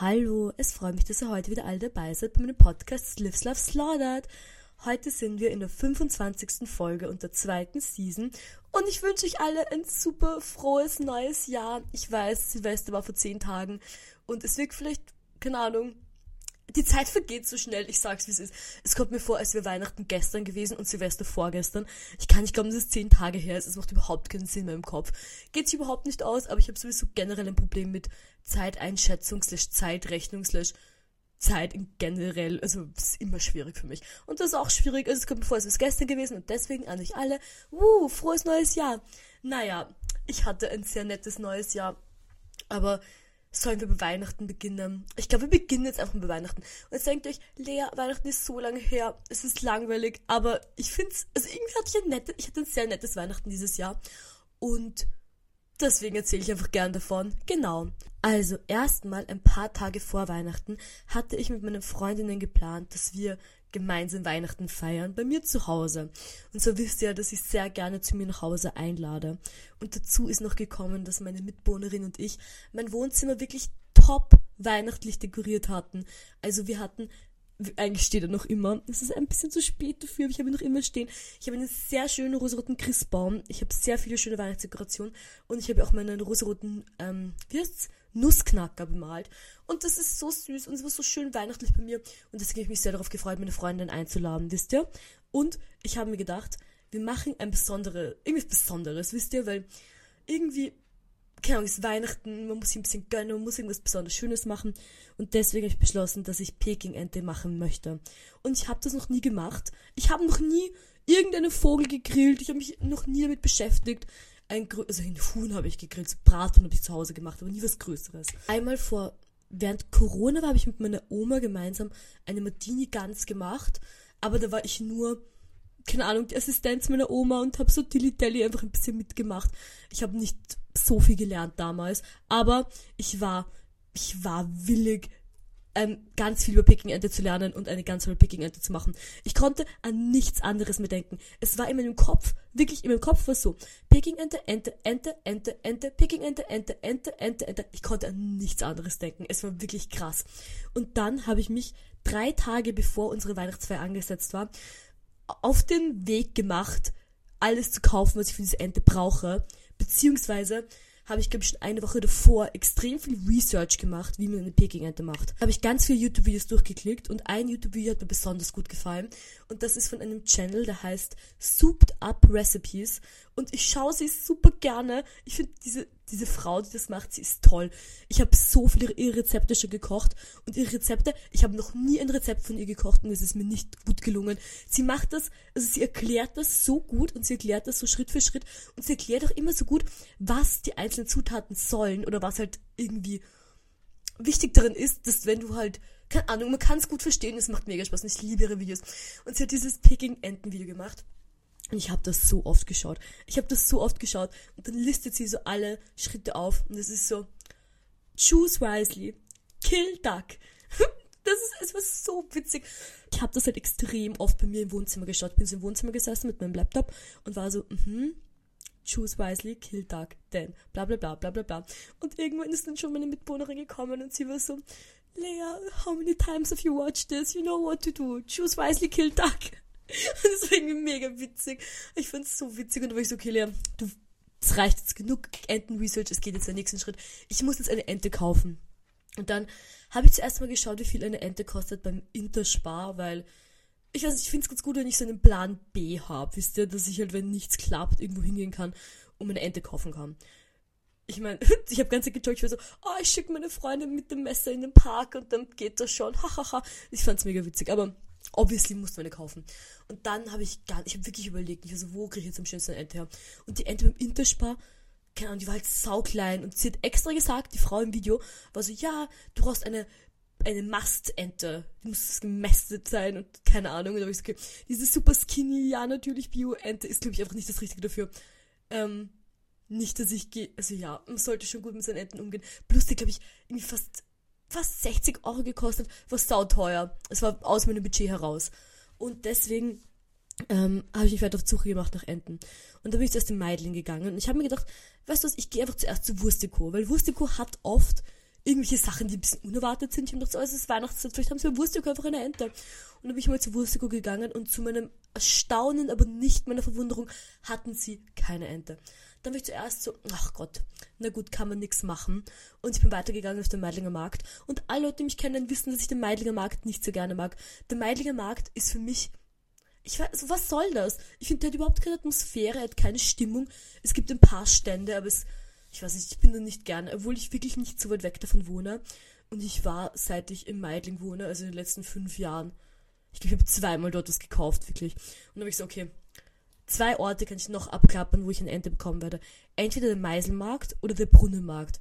Hallo, es freut mich, dass ihr heute wieder alle dabei seid bei meinem Podcast Lives Love Slaughtered. Heute sind wir in der 25. Folge und der zweiten Season und ich wünsche euch alle ein super frohes neues Jahr. Ich weiß, Silvester war vor zehn Tagen und es wirkt vielleicht, keine Ahnung, die Zeit vergeht so schnell, ich sag's wie es ist. Es kommt mir vor, als wäre Weihnachten gestern gewesen und Silvester vorgestern. Ich kann nicht glauben, dass es zehn Tage her ist. Es macht überhaupt keinen Sinn mehr im Kopf. Geht sich überhaupt nicht aus, aber ich habe sowieso generell ein Problem mit Zeiteinschätzung, slash Zeitrechnung, slash Zeit in generell. Also, es ist immer schwierig für mich. Und das ist auch schwierig. Also, es kommt mir vor, es ist gestern gewesen und deswegen an euch alle. Wuh, frohes neues Jahr. Naja, ich hatte ein sehr nettes neues Jahr. Aber sollen wir bei Weihnachten beginnen? Ich glaube, wir beginnen jetzt einfach bei Weihnachten. Und jetzt denkt euch, Lea, Weihnachten ist so lange her, es ist langweilig, aber ich finde es, also irgendwie hatte ich ein nettes, ich hatte ein sehr nettes Weihnachten dieses Jahr. Und deswegen erzähle ich einfach gern davon. Genau. Also, erstmal ein paar Tage vor Weihnachten hatte ich mit meinen Freundinnen geplant, dass wir gemeinsam Weihnachten feiern, bei mir zu Hause. Und so wisst ihr, dass ich sehr gerne zu mir nach Hause einlade. Und dazu ist noch gekommen, dass meine Mitbewohnerin und ich mein Wohnzimmer wirklich top weihnachtlich dekoriert hatten. Also wir hatten eigentlich steht er noch immer. Es ist ein bisschen zu spät dafür, aber ich habe ihn noch immer stehen. Ich habe einen sehr schönen rosaroten Christbaum. Ich habe sehr viele schöne Weihnachtsdekorationen und ich habe auch meinen rosaroten, ähm, wie heißt's? Nussknacker bemalt. Und das ist so süß und es war so schön weihnachtlich bei mir. Und deswegen habe ich mich sehr darauf gefreut, meine Freundin einzuladen, wisst ihr? Und ich habe mir gedacht, wir machen ein besonderes, irgendwas Besonderes, wisst ihr? Weil irgendwie, keine Ahnung, es ist Weihnachten, man muss sich ein bisschen gönnen, man muss irgendwas besonders Schönes machen. Und deswegen habe ich beschlossen, dass ich Peking-Ente machen möchte. Und ich habe das noch nie gemacht. Ich habe noch nie irgendeinen Vogel gegrillt. Ich habe mich noch nie damit beschäftigt ein also ein Huhn habe ich gegrillt, so Brathuhn habe ich zu Hause gemacht, aber nie was Größeres. Einmal vor, während Corona habe ich mit meiner Oma gemeinsam eine Martini Gans gemacht, aber da war ich nur, keine Ahnung, die Assistenz meiner Oma und habe so Dilly Dally einfach ein bisschen mitgemacht. Ich habe nicht so viel gelernt damals, aber ich war, ich war willig, ähm, ganz viel über Picking-Ente zu lernen und eine ganz tolle Picking-Ente zu machen. Ich konnte an nichts anderes mehr denken. Es war in meinem Kopf, wirklich in meinem Kopf war es so. Picking-Ente, Ente, Ente, Ente, Ente, Picking-Ente, Ente, Ente, Ente, Ente. Ich konnte an nichts anderes denken. Es war wirklich krass. Und dann habe ich mich drei Tage bevor unsere Weihnachtsfeier angesetzt war, auf den Weg gemacht, alles zu kaufen, was ich für diese Ente brauche. Beziehungsweise habe ich, glaube ich, schon eine Woche davor extrem viel Research gemacht, wie man eine Peking-Ente macht. Habe ich ganz viele YouTube-Videos durchgeklickt und ein YouTube-Video hat mir besonders gut gefallen. Und das ist von einem Channel, der heißt Souped Up Recipes. Und ich schaue sie super gerne. Ich finde diese, diese Frau, die das macht, sie ist toll. Ich habe so viele ihre Rezepte schon gekocht. Und ihre Rezepte, ich habe noch nie ein Rezept von ihr gekocht und es ist mir nicht gut gelungen. Sie macht das, also sie erklärt das so gut und sie erklärt das so Schritt für Schritt. Und sie erklärt auch immer so gut, was die einzelnen Zutaten sollen oder was halt irgendwie wichtig darin ist, dass wenn du halt, keine Ahnung, man kann es gut verstehen, es macht mega Spaß und ich liebe ihre Videos. Und sie hat dieses Peking-Enten-Video gemacht. Ich habe das so oft geschaut. Ich habe das so oft geschaut. Und dann listet sie so alle Schritte auf. Und es ist so, choose wisely, kill duck. Das ist, es war so witzig. Ich habe das halt extrem oft bei mir im Wohnzimmer geschaut. Bin so im Wohnzimmer gesessen mit meinem Laptop und war so, mhm, choose wisely, kill duck, then, bla bla bla bla bla bla. Und irgendwann ist dann schon meine Mitbewohnerin gekommen und sie war so, Lea, how many times have you watched this? You know what to do. Choose wisely, kill duck. Das war irgendwie mega witzig. Ich fand es so witzig und da war ich so, okay, Lea, du, es reicht jetzt genug Enten-Research, es geht jetzt den nächsten Schritt. Ich muss jetzt eine Ente kaufen. Und dann habe ich zuerst mal geschaut, wie viel eine Ente kostet beim Interspar, weil ich weiß ich finde es ganz gut, wenn ich so einen Plan B habe, wisst ihr, dass ich halt, wenn nichts klappt, irgendwo hingehen kann und eine Ente kaufen kann. Ich meine, ich habe ganz gejoggt, ich war so, oh, ich schicke meine Freundin mit dem Messer in den Park und dann geht das schon, hahaha. ich fand's mega witzig, aber obviously musste man eine kaufen. Und dann habe ich gar ich habe wirklich überlegt, ich so, wo kriege ich jetzt am schönsten eine Ente her? Und die Ente beim Interspar, keine Ahnung, die war halt sauklein und sie hat extra gesagt, die Frau im Video, war so, ja, du brauchst eine eine Mastente. Die muss gemästet sein und keine Ahnung. Und da ich so, okay, diese super skinny, ja, natürlich Bio-Ente ist, glaube ich, einfach nicht das Richtige dafür. Ähm, nicht, dass ich gehe, also ja, man sollte schon gut mit seinen Enten umgehen. Plus, die, glaube ich, irgendwie fast, fast 60 Euro gekostet, war sauteuer. Es war aus meinem Budget heraus. Und deswegen ähm, habe ich mich weiter auf Suche gemacht nach Enten. Und da bin ich zuerst in Meidling gegangen. Und ich habe mir gedacht, weißt du was, ich gehe einfach zuerst zu Wursteko, weil Wursteko hat oft irgendwelche Sachen, die ein bisschen unerwartet sind. Ich habe gedacht, so, es ist Weihnachtszeit, vielleicht haben sie mir Wurstiko einfach eine Ente. Und dann bin ich mal zu Wurstiko gegangen und zu meinem Erstaunen, aber nicht meiner Verwunderung, hatten sie keine Ente. Dann war ich zuerst so, ach Gott, na gut, kann man nichts machen. Und ich bin weitergegangen auf den Meidlinger Markt. Und alle Leute, die mich kennen, wissen, dass ich den Meidlinger Markt nicht so gerne mag. Der Meidlinger Markt ist für mich ich weiß, also was soll das? Ich finde, der hat überhaupt keine Atmosphäre, hat keine Stimmung. Es gibt ein paar Stände, aber es, ich weiß nicht, ich bin da nicht gerne, obwohl ich wirklich nicht so weit weg davon wohne. Und ich war, seit ich im Meidling wohne, also in den letzten fünf Jahren, ich glaube, ich habe zweimal dort was gekauft, wirklich. Und dann habe ich so, okay, zwei Orte kann ich noch abklappern, wo ich eine Ente bekommen werde. Entweder der Meiselmarkt oder der Brunnenmarkt.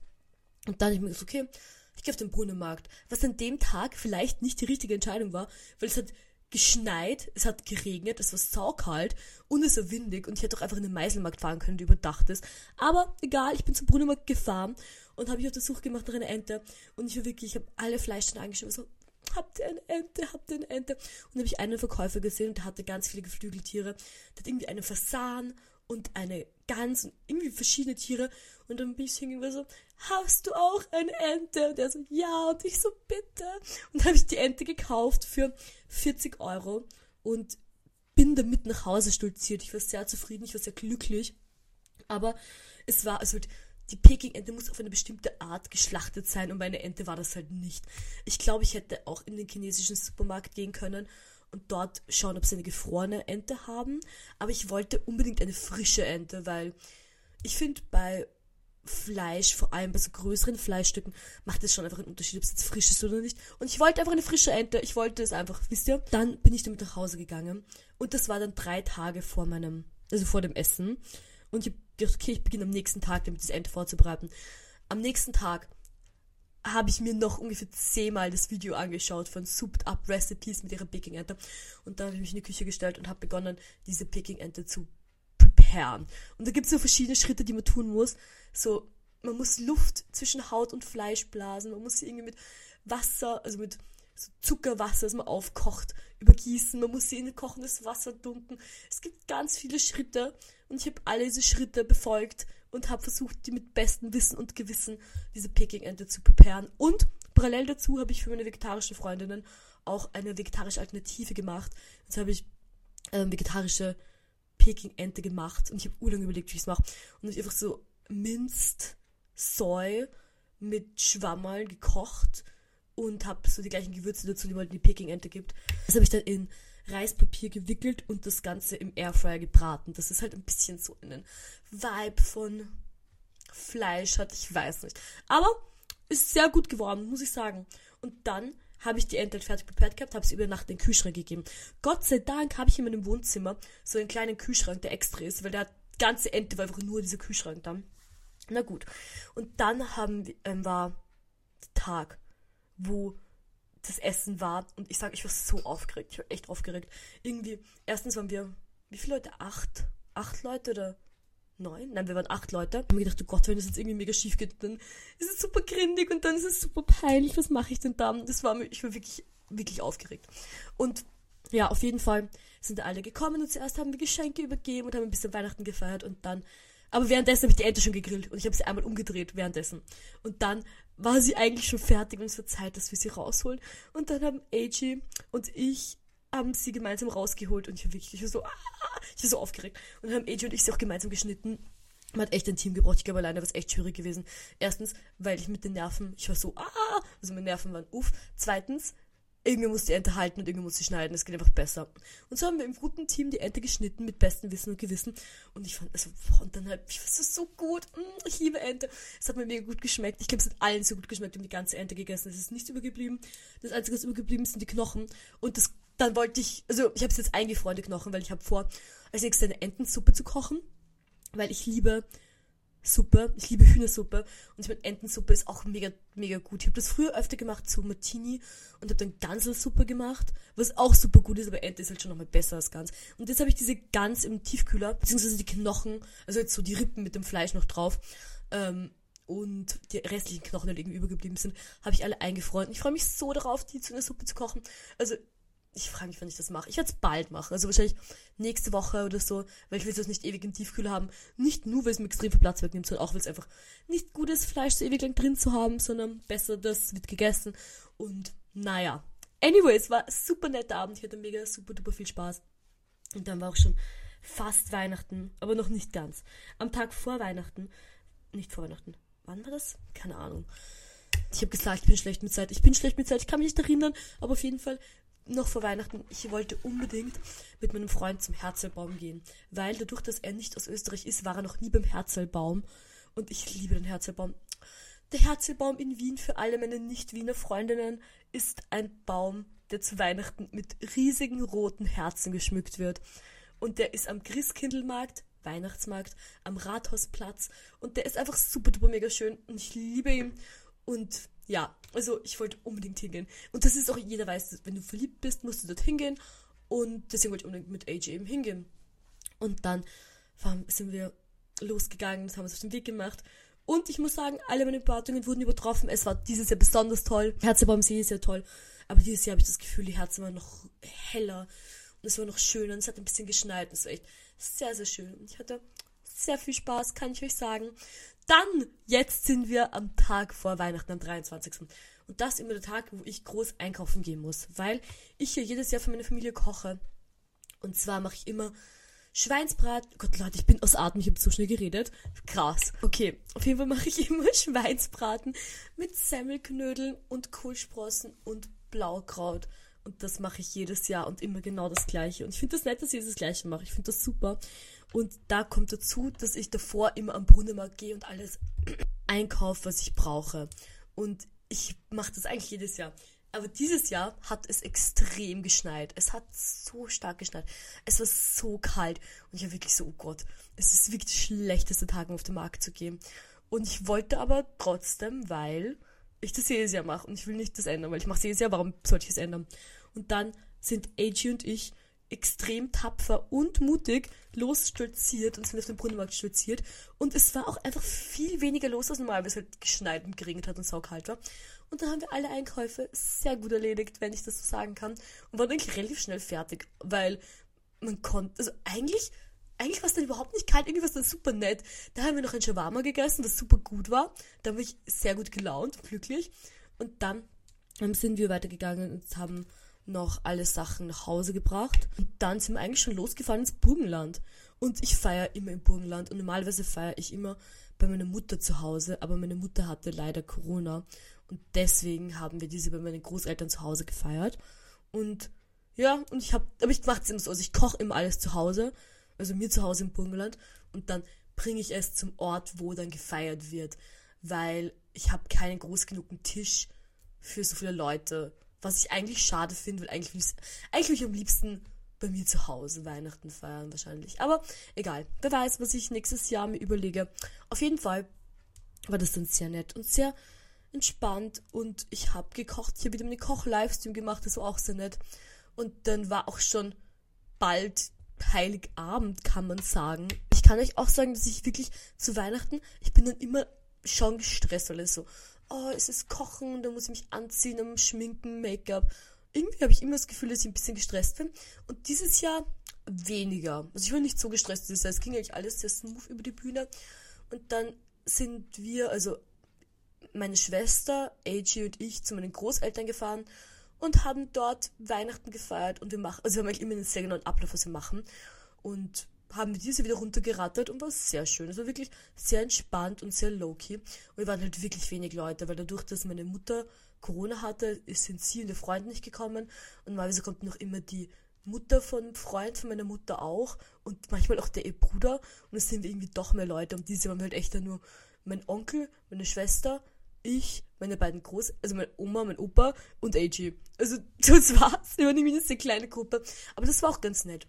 Und dann ich mir gesagt, okay, ich gehe auf den Brunnenmarkt. Was an dem Tag vielleicht nicht die richtige Entscheidung war, weil es hat geschneit, es hat geregnet, es war saukalt und es war windig und ich hätte auch einfach in den Meiselmarkt fahren können, der überdacht ist. Aber egal, ich bin zum Brunnenmarkt gefahren und habe ich auf der Suche gemacht nach einer Ente und ich war wirklich, ich habe alle Fleischstände angeschaut, so, habt ihr eine Ente, habt ihr eine Ente? Und habe ich einen Verkäufer gesehen und der hatte ganz viele Geflügeltiere. Der hat irgendwie einen Fasan und eine Gans und irgendwie verschiedene Tiere. Und dann bin ich hingegangen so, hast du auch eine Ente? Und der so, ja. Und ich so, bitte. Und habe ich die Ente gekauft für 40 Euro und bin damit nach Hause stolziert. Ich war sehr zufrieden, ich war sehr glücklich. Aber es war, also die Peking-Ente muss auf eine bestimmte Art geschlachtet sein und meine Ente war das halt nicht. Ich glaube, ich hätte auch in den chinesischen Supermarkt gehen können und dort schauen, ob sie eine gefrorene Ente haben. Aber ich wollte unbedingt eine frische Ente, weil ich finde bei Fleisch, vor allem bei so größeren Fleischstücken, macht es schon einfach einen Unterschied, ob es jetzt frisch ist oder nicht. Und ich wollte einfach eine frische Ente. Ich wollte es einfach, wisst ihr? Dann bin ich damit nach Hause gegangen. Und das war dann drei Tage vor meinem, also vor dem Essen. Und ich ich beginne am nächsten Tag damit das Ente vorzubereiten. Am nächsten Tag habe ich mir noch ungefähr zehnmal das Video angeschaut von Souped Up Recipes mit ihrer Peking-Ente. Und dann habe ich mich in die Küche gestellt und habe begonnen, diese Peking-Ente zu preparen. Und da gibt es so verschiedene Schritte, die man tun muss. So, man muss Luft zwischen Haut und Fleisch blasen. Man muss sie irgendwie mit Wasser, also mit so Zuckerwasser, das man aufkocht, übergießen. Man muss sie in kochendes Wasser dunken. Es gibt ganz viele Schritte und ich habe alle diese Schritte befolgt und habe versucht, die mit bestem Wissen und Gewissen diese Peking-Ente zu preparen. Und parallel dazu habe ich für meine vegetarischen Freundinnen auch eine vegetarische Alternative gemacht. Jetzt habe ich ähm, vegetarische Peking-Ente gemacht und ich habe urlang überlegt, wie ich es mache. Und ich einfach so Minzed Soy mit Schwammerl gekocht und habe so die gleichen Gewürze dazu, die man in die Peking-Ente gibt. Das habe ich dann in Reispapier gewickelt und das Ganze im Airfryer gebraten. Das ist halt ein bisschen so einen Vibe von Fleisch hat, ich weiß nicht. Aber ist sehr gut geworden, muss ich sagen. Und dann habe ich die Ente fertig prepared gehabt, habe sie über Nacht in den Kühlschrank gegeben. Gott sei Dank habe ich in meinem Wohnzimmer so einen kleinen Kühlschrank, der extra ist, weil der ganze Ente war einfach nur dieser Kühlschrank dann. Na gut. Und dann haben, ähm, war Tag, wo das Essen war. Und ich sage, ich war so aufgeregt. Ich war echt aufgeregt. Irgendwie, erstens waren wir, wie viele Leute? Acht? Acht Leute oder neun? Nein, wir waren acht Leute. Ich habe mir gedacht, oh Gott, wenn das jetzt irgendwie mega schief geht, dann ist es super grindig und dann ist es super peinlich. Was mache ich denn da? Das war mir, ich war wirklich, wirklich aufgeregt. Und ja, auf jeden Fall sind alle gekommen und zuerst haben wir Geschenke übergeben und haben ein bisschen Weihnachten gefeiert und dann aber währenddessen habe ich die Ente schon gegrillt und ich habe sie einmal umgedreht währenddessen. Und dann war sie eigentlich schon fertig und es war Zeit, dass wir sie rausholen. Und dann haben AG und ich haben sie gemeinsam rausgeholt und ich war wirklich so, ah, ich war so aufgeregt. Und dann haben AG und ich sie auch gemeinsam geschnitten. Man hat echt ein Team gebraucht. Ich glaube, alleine war es echt schwierig gewesen. Erstens, weil ich mit den Nerven, ich war so, ah, also meine Nerven waren uff. Zweitens, irgendwie muss die Ente halten und irgendwie muss sie schneiden. Es geht einfach besser. Und so haben wir im guten Team die Ente geschnitten mit bestem Wissen und Gewissen. Und ich fand, also, und dann halt, ich fand es so gut. Mm, ich liebe Ente. Es hat mir mega gut geschmeckt. Ich glaube, es hat allen so gut geschmeckt. Wir haben die ganze Ente gegessen. Es ist nichts übergeblieben. Das Einzige, was übergeblieben ist, sind die Knochen. Und das, dann wollte ich, also, ich habe es jetzt eingefroren, die Knochen, weil ich habe vor, als nächstes eine Entensuppe zu kochen. Weil ich liebe Suppe. Ich liebe Hühnersuppe. Und ich meine, Entensuppe ist auch mega, mega gut. Ich habe das früher öfter gemacht zu Martini und habe dann Ganselsuppe gemacht, was auch super gut ist, aber Ente ist halt schon nochmal besser als Gans. Und jetzt habe ich diese Gans im Tiefkühler, beziehungsweise die Knochen, also jetzt so die Rippen mit dem Fleisch noch drauf. Ähm, und die restlichen Knochen, die irgendwie übergeblieben sind, habe ich alle eingefroren. Ich freue mich so darauf, die zu einer Suppe zu kochen. Also ich frage mich, wann ich das mache. Ich werde es bald machen. Also wahrscheinlich nächste Woche oder so, weil ich will es nicht ewig im Tiefkühler haben. Nicht nur, weil es mir extrem viel Platz wegnimmt, sondern auch, weil es einfach nicht gut ist, Fleisch so ewig lang drin zu haben, sondern besser, das wird gegessen. Und naja. Anyway, es war ein super netter Abend. Ich hatte mega super duper viel Spaß. Und dann war auch schon fast Weihnachten, aber noch nicht ganz. Am Tag vor Weihnachten, nicht vor Weihnachten, wann war das? Keine Ahnung. Ich habe gesagt, ich bin schlecht mit Zeit. Ich bin schlecht mit Zeit, ich kann mich nicht erinnern, aber auf jeden Fall noch vor Weihnachten, ich wollte unbedingt mit meinem Freund zum Herzlbaum gehen, weil dadurch, dass er nicht aus Österreich ist, war er noch nie beim Herzlbaum und ich liebe den Herzlbaum. Der Herzlbaum in Wien für alle meine Nicht-Wiener Freundinnen ist ein Baum, der zu Weihnachten mit riesigen roten Herzen geschmückt wird. Und der ist am Christkindlmarkt, Weihnachtsmarkt, am Rathausplatz. Und der ist einfach super duper mega schön. Und ich liebe ihn. Und ja, also ich wollte unbedingt hingehen. Und das ist auch, jeder weiß, wenn du verliebt bist, musst du dort hingehen. Und deswegen wollte ich unbedingt mit AJ eben hingehen. Und dann sind wir losgegangen, das haben wir uns auf den Weg gemacht. Und ich muss sagen, alle meine Bewertungen wurden übertroffen. Es war dieses Jahr besonders toll. Herzebaumsee ist ja toll. Aber dieses Jahr habe ich das Gefühl, die Herzen waren noch heller. Und es war noch schöner. Und es hat ein bisschen geschneit. Und es war echt sehr, sehr schön. Und ich hatte sehr viel Spaß, kann ich euch sagen. Dann, jetzt sind wir am Tag vor Weihnachten, am 23. Und das immer der Tag, wo ich groß einkaufen gehen muss, weil ich hier jedes Jahr für meine Familie koche. Und zwar mache ich immer Schweinsbrat. Gott, Leute, ich bin aus Atem, ich habe so schnell geredet. Krass. Okay, auf jeden Fall mache ich immer Schweinsbraten mit Semmelknödeln und Kohlsprossen und Blaukraut. Und das mache ich jedes Jahr und immer genau das Gleiche. Und ich finde das nett, dass ich das Gleiche mache. Ich finde das super. Und da kommt dazu, dass ich davor immer am Brunnenmarkt gehe und alles einkaufe, was ich brauche. Und ich mache das eigentlich jedes Jahr. Aber dieses Jahr hat es extrem geschneit. Es hat so stark geschneit. Es war so kalt. Und ich war wirklich so, oh Gott, es ist wirklich der schlechteste Tag, um auf den Markt zu gehen. Und ich wollte aber trotzdem, weil ich das jedes Jahr mache. Und ich will nicht das ändern, weil ich mache es jedes Jahr. Warum sollte ich es ändern? Und dann sind AG und ich extrem tapfer und mutig losstolziert und sind auf den Brunnenmarkt stolziert. Und es war auch einfach viel weniger los als normal, weil es halt geschneit und geregnet hat und saukalt war. Und dann haben wir alle Einkäufe sehr gut erledigt, wenn ich das so sagen kann. Und waren eigentlich relativ schnell fertig, weil man konnte, also eigentlich, eigentlich war es dann überhaupt nicht kalt, irgendwie war es dann super nett. Da haben wir noch ein Shawarma gegessen, das super gut war. Da war ich sehr gut gelaunt glücklich. Und dann sind wir weitergegangen und haben noch alle Sachen nach Hause gebracht. Und dann sind wir eigentlich schon losgefahren ins Burgenland. Und ich feiere immer im Burgenland. Und normalerweise feiere ich immer bei meiner Mutter zu Hause. Aber meine Mutter hatte leider Corona. Und deswegen haben wir diese bei meinen Großeltern zu Hause gefeiert. Und ja, und ich habe, aber ich mache es immer so. Also ich koche immer alles zu Hause. Also mir zu Hause im Burgenland. Und dann bringe ich es zum Ort, wo dann gefeiert wird. Weil ich habe keinen groß genugen Tisch für so viele Leute was ich eigentlich schade finde, weil eigentlich eigentlich will ich am liebsten bei mir zu Hause Weihnachten feiern wahrscheinlich. Aber egal, wer weiß, was ich nächstes Jahr mir überlege. Auf jeden Fall war das dann sehr nett und sehr entspannt und ich habe gekocht. Ich habe wieder einen Koch-Livestream gemacht, das war auch sehr nett. Und dann war auch schon bald Heiligabend, kann man sagen. Ich kann euch auch sagen, dass ich wirklich zu Weihnachten, ich bin dann immer schon gestresst, weil es so, oh, es ist Kochen, da muss ich mich anziehen, um Schminken, Make-up. Irgendwie habe ich immer das Gefühl, dass ich ein bisschen gestresst bin. Und dieses Jahr weniger. Also ich war nicht so gestresst dieses Jahr. Es ging eigentlich alles sehr smooth über die Bühne. Und dann sind wir, also meine Schwester, AG und ich, zu meinen Großeltern gefahren und haben dort Weihnachten gefeiert. Und wir machen, also wir haben eigentlich immer einen sehr genauen Ablauf, was wir machen. Und haben wir diese wieder runtergerattert und war sehr schön. Es war wirklich sehr entspannt und sehr low-key. Und wir waren halt wirklich wenig Leute, weil dadurch, dass meine Mutter Corona hatte, sind sie und der Freund nicht gekommen. Und normalerweise kommt noch immer die Mutter von Freund von meiner Mutter auch und manchmal auch der ihr Bruder. Und es sind irgendwie doch mehr Leute. Und diese waren halt echt nur mein Onkel, meine Schwester, ich, meine beiden Groß, also meine Oma, mein Opa und AG. Also das war's. Wir waren irgendwie eine kleine Gruppe. Aber das war auch ganz nett.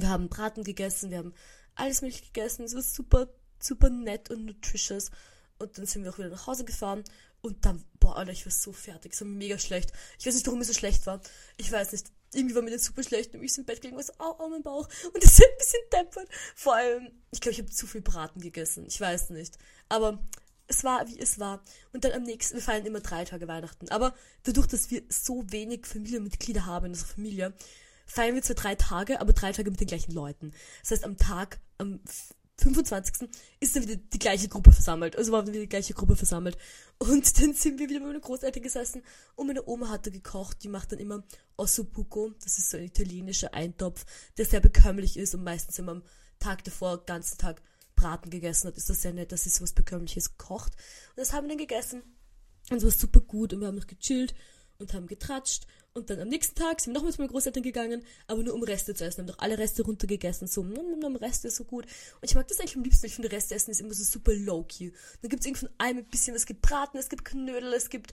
Wir haben Braten gegessen, wir haben alles Milch gegessen. Es war super, super nett und nutritious. Und dann sind wir auch wieder nach Hause gefahren. Und dann, boah, Alter, ich war so fertig. Es war mega schlecht. Ich weiß nicht, warum es so schlecht war. Ich weiß nicht. Irgendwie war mir das super schlecht und ich im Bett gelegen war so, au, au, mein Bauch. Und das ist ein bisschen deppert. Vor allem, ich glaube, ich habe zu viel Braten gegessen. Ich weiß nicht. Aber es war, wie es war. Und dann am nächsten, wir feiern immer drei Tage Weihnachten. Aber dadurch, dass wir so wenig Familienmitglieder haben in unserer Familie, feiern wir zwar drei Tage, aber drei Tage mit den gleichen Leuten. Das heißt, am Tag, am 25. ist dann wieder die gleiche Gruppe versammelt. Also waren wir wieder die gleiche Gruppe versammelt. Und dann sind wir wieder bei meiner Großeltern gesessen und meine Oma hatte gekocht. Die macht dann immer Ossobuco. Das ist so ein italienischer Eintopf, der sehr bekömmlich ist und meistens immer am Tag davor, ganzen Tag Braten gegessen hat. Ist das sehr nett, dass sie so was Bekömmliches kocht. Und das haben wir dann gegessen. Und es war super gut und wir haben noch gechillt und haben getratscht. Und dann am nächsten Tag sind wir nochmal zu meinen Großeltern gegangen, aber nur um Reste zu essen. Haben doch alle Reste runtergegessen. So, mm, mm, Reste ist so gut. Und ich mag das eigentlich am liebsten. Ich finde, Reste essen ist immer so super low-key. Dann gibt es irgendwie von allem ein bisschen, es gibt Braten, es gibt Knödel, es gibt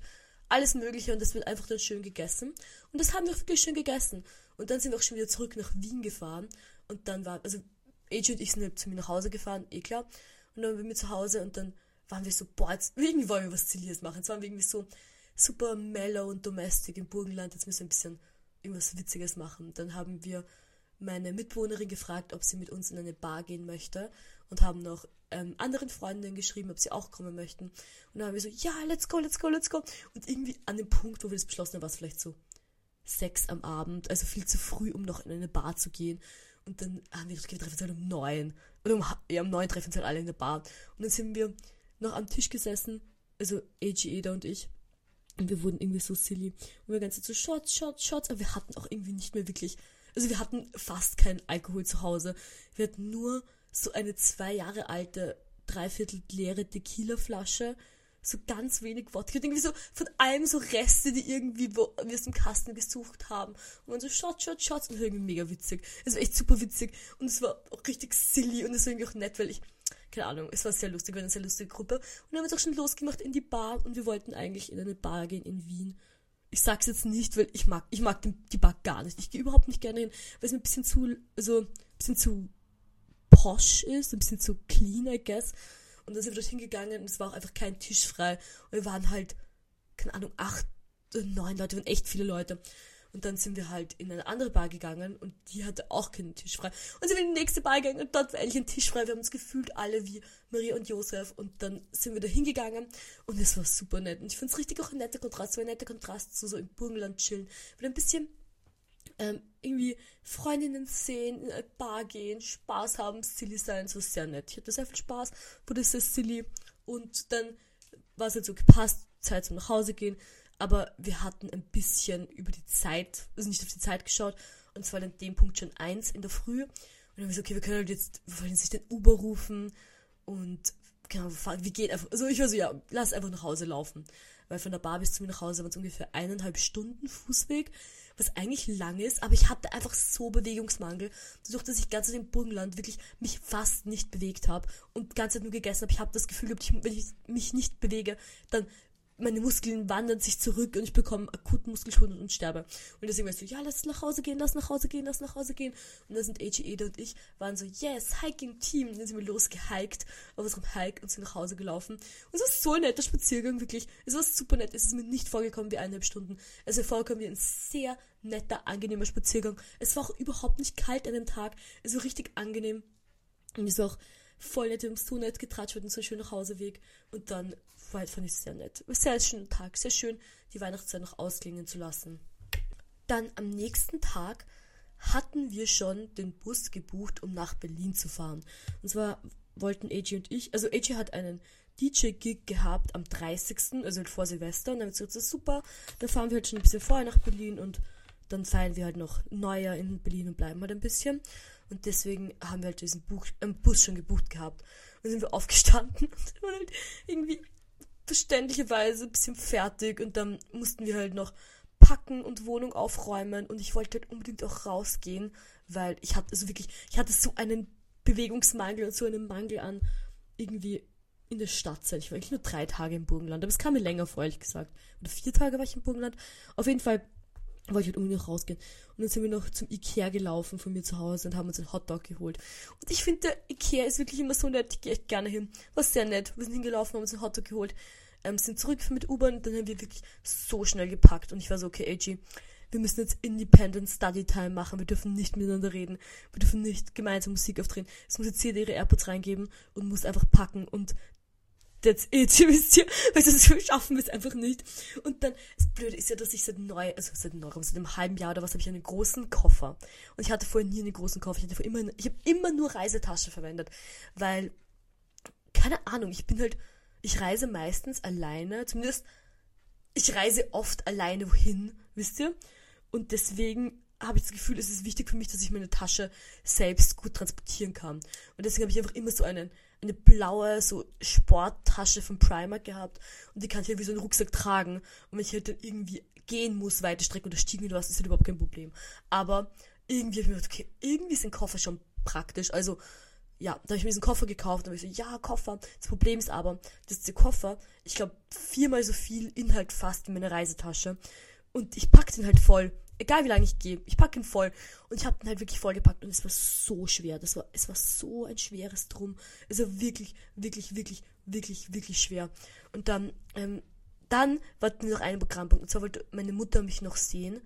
alles Mögliche und das wird einfach dann schön gegessen. Und das haben wir auch wirklich schön gegessen. Und dann sind wir auch schon wieder zurück nach Wien gefahren. Und dann war, also AJ und ich sind halt zu mir nach Hause gefahren, eh klar. Und dann waren wir zu Hause und dann waren wir so, boah, jetzt, irgendwie wollen wir was Ziliges machen. Jetzt waren wir irgendwie so, super mellow und domestic im Burgenland. Jetzt müssen wir ein bisschen irgendwas Witziges machen. Dann haben wir meine Mitbewohnerin gefragt, ob sie mit uns in eine Bar gehen möchte und haben noch ähm, anderen Freundinnen geschrieben, ob sie auch kommen möchten. Und dann haben wir so, ja, let's go, let's go, let's go. Und irgendwie an dem Punkt, wo wir das beschlossen haben, war es vielleicht so sechs am Abend, also viel zu früh, um noch in eine Bar zu gehen. Und dann haben wir gesagt, wir treffen uns halt um neun. Oder um, ja, um neun treffen uns halt alle in der Bar. Und dann sind wir noch am Tisch gesessen, also AG Eda und ich, und wir wurden irgendwie so silly. Und wir ganze Zeit so Shots, Shots, Shots. Aber wir hatten auch irgendwie nicht mehr wirklich. Also wir hatten fast keinen Alkohol zu Hause. Wir hatten nur so eine zwei Jahre alte, dreiviertel leere Tequila-Flasche. So ganz wenig Wodka. Und irgendwie so von allem so Reste, die irgendwie wo wir aus dem Kasten gesucht haben. Und dann so Shots, Shots, Shots. Und irgendwie mega witzig. Es war echt super witzig. Und es war auch richtig silly. Und es war irgendwie auch nett, weil ich keine Ahnung, es war sehr lustig, wir waren eine sehr lustige Gruppe. Und wir haben uns auch schon losgemacht in die Bar und wir wollten eigentlich in eine Bar gehen in Wien. Ich sag's jetzt nicht, weil ich mag, ich mag die Bar gar nicht. Ich gehe überhaupt nicht gerne hin, weil es mir ein bisschen zu, also, ein bisschen zu posh ist, ein bisschen zu clean, I guess. Und dann sind wir dort hingegangen und es war auch einfach kein Tisch frei. Und wir waren halt, keine Ahnung, acht, neun Leute, waren echt viele Leute. Und dann sind wir halt in eine andere Bar gegangen und die hatte auch keinen Tisch frei. Und sind wir in die nächste Bar gegangen und dort war endlich ein Tisch frei. Wir haben uns gefühlt alle wie Maria und Josef. Und dann sind wir da hingegangen und es war super nett. Und ich finde es richtig auch ein netter Kontrast, so ein netter Kontrast zu so im Burgenland chillen. Wieder ein bisschen ähm, irgendwie Freundinnen sehen, in eine Bar gehen, Spaß haben, silly sein, so sehr nett. Ich hatte sehr viel Spaß, wurde sehr silly. Und dann war es halt so gepasst, Zeit zum nach Hause gehen aber wir hatten ein bisschen über die Zeit, also nicht auf die Zeit geschaut, und zwar an dem Punkt schon eins in der Früh. Und dann haben wir so, okay, wir können halt jetzt, wir wollen sich den Uber rufen und genau, wir gehen einfach, also ich war so, ja, lass einfach nach Hause laufen. Weil von der Bar bis zu mir nach Hause waren es ungefähr eineinhalb Stunden Fußweg, was eigentlich lang ist, aber ich hatte einfach so Bewegungsmangel, dadurch, dass ich ganz in dem Burgenland wirklich mich fast nicht bewegt habe und ganz nur gegessen habe. Ich habe das Gefühl gehabt, wenn ich mich nicht bewege, dann meine Muskeln wandern sich zurück und ich bekomme akut Muskelschwund und sterbe. Und deswegen weißt du, ja, lass nach Hause gehen, lass nach Hause gehen, lass nach Hause gehen. Und da sind AG Ede und ich waren so, yes, Hiking-Team. Und dann sind wir losgehiked auf unserem Hike und sind nach Hause gelaufen. Und es war so ein netter Spaziergang, wirklich. Es war super nett. Es ist mir nicht vorgekommen wie eineinhalb Stunden. Es ist vorgekommen wie ein sehr netter, angenehmer Spaziergang. Es war auch überhaupt nicht kalt an dem Tag. Es war richtig angenehm. Und es war auch voll nett, wir haben so nett getratscht, wir hatten so einen schönen Nachhauseweg. Und dann war halt, fand ich sehr nett. Sehr schöner Tag, sehr schön, die Weihnachtszeit noch ausklingen zu lassen. Dann am nächsten Tag hatten wir schon den Bus gebucht, um nach Berlin zu fahren. Und zwar wollten AJ und ich, also AJ hat einen DJ-Gig gehabt am 30., also halt vor Silvester. Und dann haben wir gesagt, das ist super, dann fahren wir halt schon ein bisschen vorher nach Berlin und dann feiern wir halt noch Neujahr in Berlin und bleiben halt ein bisschen. Und deswegen haben wir halt diesen Buch, äh, Bus schon gebucht gehabt. Und dann sind wir aufgestanden und waren halt irgendwie verständlicherweise ein bisschen fertig und dann mussten wir halt noch packen und Wohnung aufräumen und ich wollte halt unbedingt auch rausgehen, weil ich hatte also wirklich, ich hatte so einen Bewegungsmangel und so einen Mangel an irgendwie in der Stadt sein. Ich war eigentlich nur drei Tage im Burgenland, aber es kam mir länger vor, ehrlich gesagt. Oder vier Tage war ich im Burgenland. Auf jeden Fall wollte ich halt unbedingt noch rausgehen. Und dann sind wir noch zum Ikea gelaufen von mir zu Hause und haben uns einen Hotdog geholt. Und ich finde, der Ikea ist wirklich immer so nett. Ich gehe echt gerne hin. War sehr nett. Wir sind hingelaufen, haben uns einen Hotdog geholt, ähm, sind zurück mit U-Bahn und dann haben wir wirklich so schnell gepackt. Und ich war so, okay, AG, wir müssen jetzt Independent Study Time machen. Wir dürfen nicht miteinander reden. Wir dürfen nicht gemeinsam Musik aufdrehen. Es muss jetzt jeder ihre AirPods reingeben und muss einfach packen und that's it, wisst ihr? Weil sonst schaffen wir es einfach nicht. Und dann, das Blöde ist ja, dass ich seit neu, also seit neu, seit einem halben Jahr oder was, habe ich einen großen Koffer. Und ich hatte vorher nie einen großen Koffer. Ich hatte immer, ich habe immer nur Reisetasche verwendet. Weil, keine Ahnung, ich bin halt, ich reise meistens alleine, zumindest, ich reise oft alleine wohin, wisst ihr? Und deswegen habe ich das Gefühl, es ist wichtig für mich, dass ich meine Tasche selbst gut transportieren kann. Und deswegen habe ich einfach immer so einen, eine blaue, so Sporttasche von Primark gehabt. Und die kann ich halt wie so einen Rucksack tragen. Und wenn ich halt dann irgendwie gehen muss, weite Strecke oder stiegen oder was, ist halt überhaupt kein Problem. Aber irgendwie habe ich mir gedacht, okay, irgendwie ist ein Koffer schon praktisch. Also, ja, da habe ich mir diesen Koffer gekauft. und habe ich so, ja, Koffer. Das Problem ist aber, dass der Koffer, ich glaube, viermal so viel Inhalt fasst wie meine Reisetasche. Und ich packe den halt voll egal wie lange ich gehe, ich packe ihn voll. Und ich habe ihn halt wirklich vollgepackt und es war so schwer. Das war, es war so ein schweres Drum. Es war wirklich, wirklich, wirklich, wirklich, wirklich schwer. Und dann, ähm, dann war noch ein Programmpunkt. Und zwar wollte meine Mutter mich noch sehen.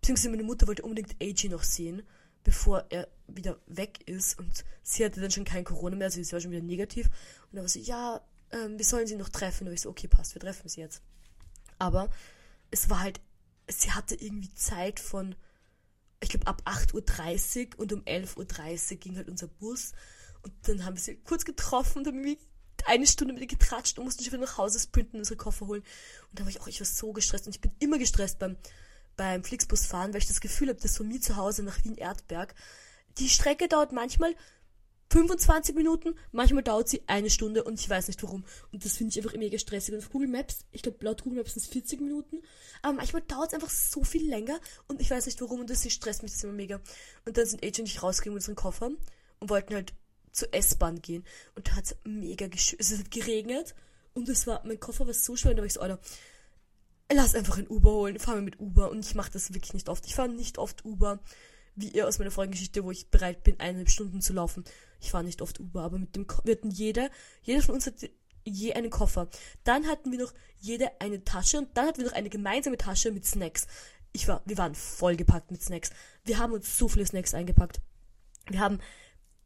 Beziehungsweise meine Mutter wollte unbedingt AJ noch sehen, bevor er wieder weg ist. Und sie hatte dann schon kein Corona mehr, also sie war schon wieder negativ. Und dann war sie, ja, ähm, wir sollen sie noch treffen. Und ich so, okay, passt, wir treffen sie jetzt. Aber es war halt sie hatte irgendwie Zeit von, ich glaube, ab 8.30 Uhr und um 11.30 Uhr ging halt unser Bus. Und dann haben wir sie kurz getroffen und haben eine Stunde mit ihr getratscht und mussten schon wieder nach Hause sprinten und unsere Koffer holen. Und da war ich auch, ich war so gestresst und ich bin immer gestresst beim, beim Flixbus fahren, weil ich das Gefühl habe, dass von mir zu Hause nach Wien-Erdberg die Strecke dauert manchmal 25 Minuten, manchmal dauert sie eine Stunde und ich weiß nicht warum. Und das finde ich einfach mega stressig. Und auf Google Maps, ich glaube laut Google Maps sind es 40 Minuten, aber manchmal dauert es einfach so viel länger und ich weiß nicht warum und das stresst mich das immer mega. Und dann sind AJ und ich rausgegangen mit unseren Koffern und wollten halt zur S-Bahn gehen. Und da hat es mega geschüttet, es hat geregnet und es war, mein Koffer war so schwer und da war ich so, Alter, lass einfach ein Uber holen, fahr mir mit Uber und ich mache das wirklich nicht oft. Ich fahre nicht oft Uber wie ihr aus meiner vorigen Geschichte, wo ich bereit bin, eineinhalb Stunden zu laufen. Ich fahre nicht oft Uber, aber mit dem Ko wir hatten jeder, jeder von uns hatte je einen Koffer. Dann hatten wir noch jede eine Tasche und dann hatten wir noch eine gemeinsame Tasche mit Snacks. Ich war, wir waren vollgepackt mit Snacks. Wir haben uns so viele Snacks eingepackt. Wir haben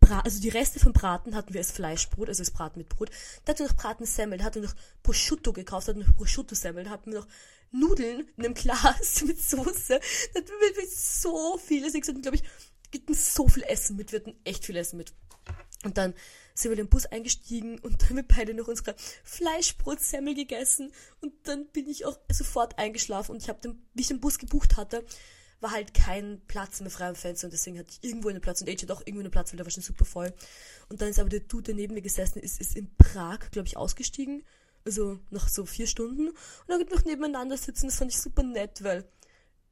Bra also die Reste vom Braten hatten wir als Fleischbrot, also als Braten mit Brot. Dann hatten wir noch Bratensemmel, dann hatten wir noch Prosciutto gekauft, dann hatten wir noch Prosciutto-Semmel, dann hatten wir noch Nudeln in einem Glas mit Soße. Dann hatten wir so viele Snacks und glaube ich, gibt so viel Essen mit, wir hatten echt viel Essen mit. Und dann sind wir in den Bus eingestiegen und dann haben wir beide noch unsere Fleischbrotsemmel gegessen und dann bin ich auch sofort eingeschlafen und ich habe den, wie ich den Bus gebucht hatte, war halt kein Platz mehr frei am Fenster und deswegen hatte ich irgendwo einen Platz und AJ hat auch irgendwo einen Platz, weil der war schon super voll. Und dann ist aber der Dude, der neben mir gesessen ist, ist in Prag, glaube ich, ausgestiegen. Also nach so vier Stunden. Und dann noch nebeneinander sitzen, das fand ich super nett, weil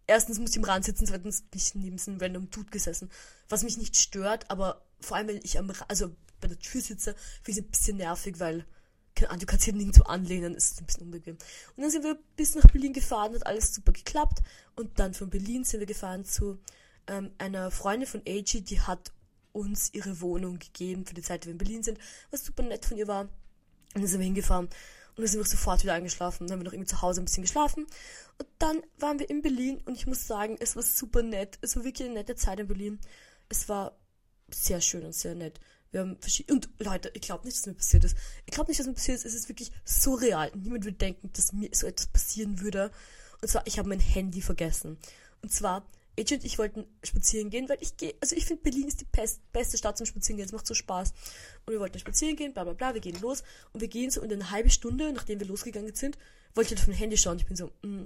erstens muss ich im Rand sitzen, zweitens bin ich neben so einem random Dude gesessen. Was mich nicht stört, aber vor allem, wenn ich am, also bei der Tür sitze, finde ich es ein bisschen nervig, weil keine Ahnung, du kannst hier nirgendwo anlehnen, ist ein bisschen unbequem. Und dann sind wir bis nach Berlin gefahren, hat alles super geklappt. Und dann von Berlin sind wir gefahren zu ähm, einer Freundin von AG, die hat uns ihre Wohnung gegeben für die Zeit, die wir in Berlin sind, was super nett von ihr war. Und dann sind wir hingefahren und dann sind wir sofort wieder eingeschlafen. Dann haben wir noch irgendwie zu Hause ein bisschen geschlafen. Und dann waren wir in Berlin und ich muss sagen, es war super nett. Es war wirklich eine nette Zeit in Berlin. Es war sehr schön und sehr nett. Wir haben verschiedene. Und Leute, ich glaube nicht, dass mir passiert ist. Ich glaube nicht, dass mir passiert ist. Es ist wirklich so real. Niemand würde denken, dass mir so etwas passieren würde. Und zwar, ich habe mein Handy vergessen. Und zwar, AJ und ich wollten spazieren gehen, weil ich gehe, also ich finde Berlin ist die best, beste Stadt zum Spazieren gehen. Es macht so Spaß. Und wir wollten spazieren gehen, bla bla bla, wir gehen los. Und wir gehen so in eine halbe Stunde, nachdem wir losgegangen sind, wollte ich auf mein Handy schauen. Ich bin so, mm,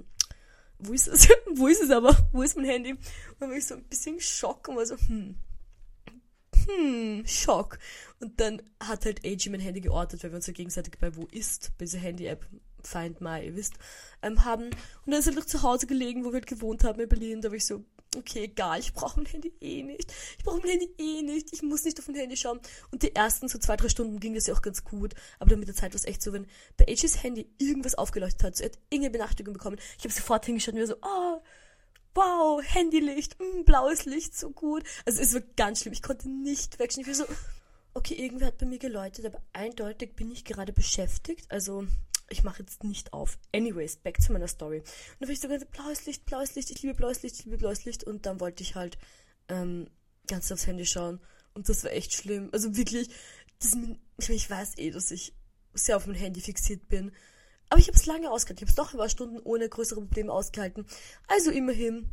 wo ist es? wo ist es aber? Wo ist mein Handy? Und dann war ich so ein bisschen Schock und war so, hm, hm, Schock. Und dann hat halt AG mein Handy geortet, weil wir uns ja gegenseitig bei Wo ist, bei dieser Handy-App, Find My, ihr wisst, ähm, haben. Und dann sind wir zu Hause gelegen, wo wir halt gewohnt haben in Berlin. Da war ich so, okay, egal, ich brauche mein Handy eh nicht. Ich brauche mein Handy eh nicht. Ich muss nicht auf mein Handy schauen. Und die ersten so zwei, drei Stunden ging das ja auch ganz gut. Aber dann mit der Zeit war es echt so, wenn bei AGs Handy irgendwas aufgeleuchtet hat, so hat irgendeine Benachrichtigung bekommen. Ich habe sofort hingeschaut und wir so, oh, wow, Handylicht, mh, mm, blaues Licht, so gut. Also es war ganz schlimm. Ich konnte nicht wegschauen. Ich war so, okay, irgendwer hat bei mir geläutet, aber eindeutig bin ich gerade beschäftigt. Also ich mache jetzt nicht auf. Anyways, back zu meiner Story. Und dann war ich so ganz, blaues Licht, blaues Licht, ich liebe blaues Licht, ich liebe blaues Licht. Und dann wollte ich halt ähm, ganz aufs Handy schauen. Und das war echt schlimm. Also wirklich, das, ich, weiß eh, dass ich sehr auf mein Handy fixiert bin. Aber ich habe es lange ausgehalten. Ich habe es noch ein paar Stunden ohne größere Probleme ausgehalten. Also immerhin,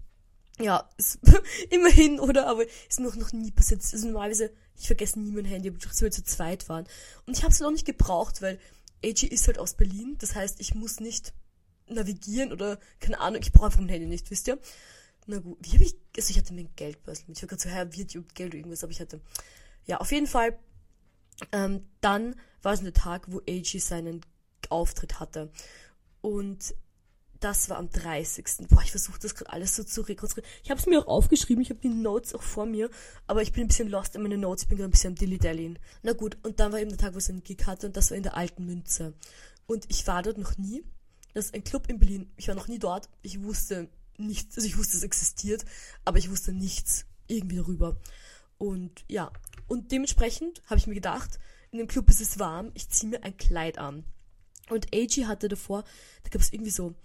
ja, ist, immerhin, oder? Aber ist noch, noch nie passiert. Also normalerweise, ich vergesse nie mein Handy, obwohl wir zu zweit waren. Und ich habe es noch nicht gebraucht, weil AG ist halt aus Berlin. Das heißt, ich muss nicht navigieren oder, keine Ahnung, ich brauche einfach mein Handy nicht, wisst ihr? Na gut, wie habe ich, also ich hatte mir ein Geldbörsel mit. Ich war gerade so, Herr, wird Geld oder irgendwas, aber ich hatte, ja, auf jeden Fall, ähm, dann war es der Tag, wo AG seinen Auftritt hatte. Und das war am 30. Boah, ich versuche das gerade alles so zu rekonstruieren. Ich habe es mir auch aufgeschrieben, ich habe die Notes auch vor mir, aber ich bin ein bisschen lost in meine Notes, ich bin gerade ein bisschen am dilly Na gut, und dann war eben der Tag, wo es einen Gig hatte und das war in der alten Münze. Und ich war dort noch nie. Das ist ein Club in Berlin. Ich war noch nie dort. Ich wusste nichts, also ich wusste, es existiert, aber ich wusste nichts irgendwie darüber. Und ja, und dementsprechend habe ich mir gedacht, in dem Club ist es warm, ich ziehe mir ein Kleid an. Und AG hatte davor, da gab es irgendwie so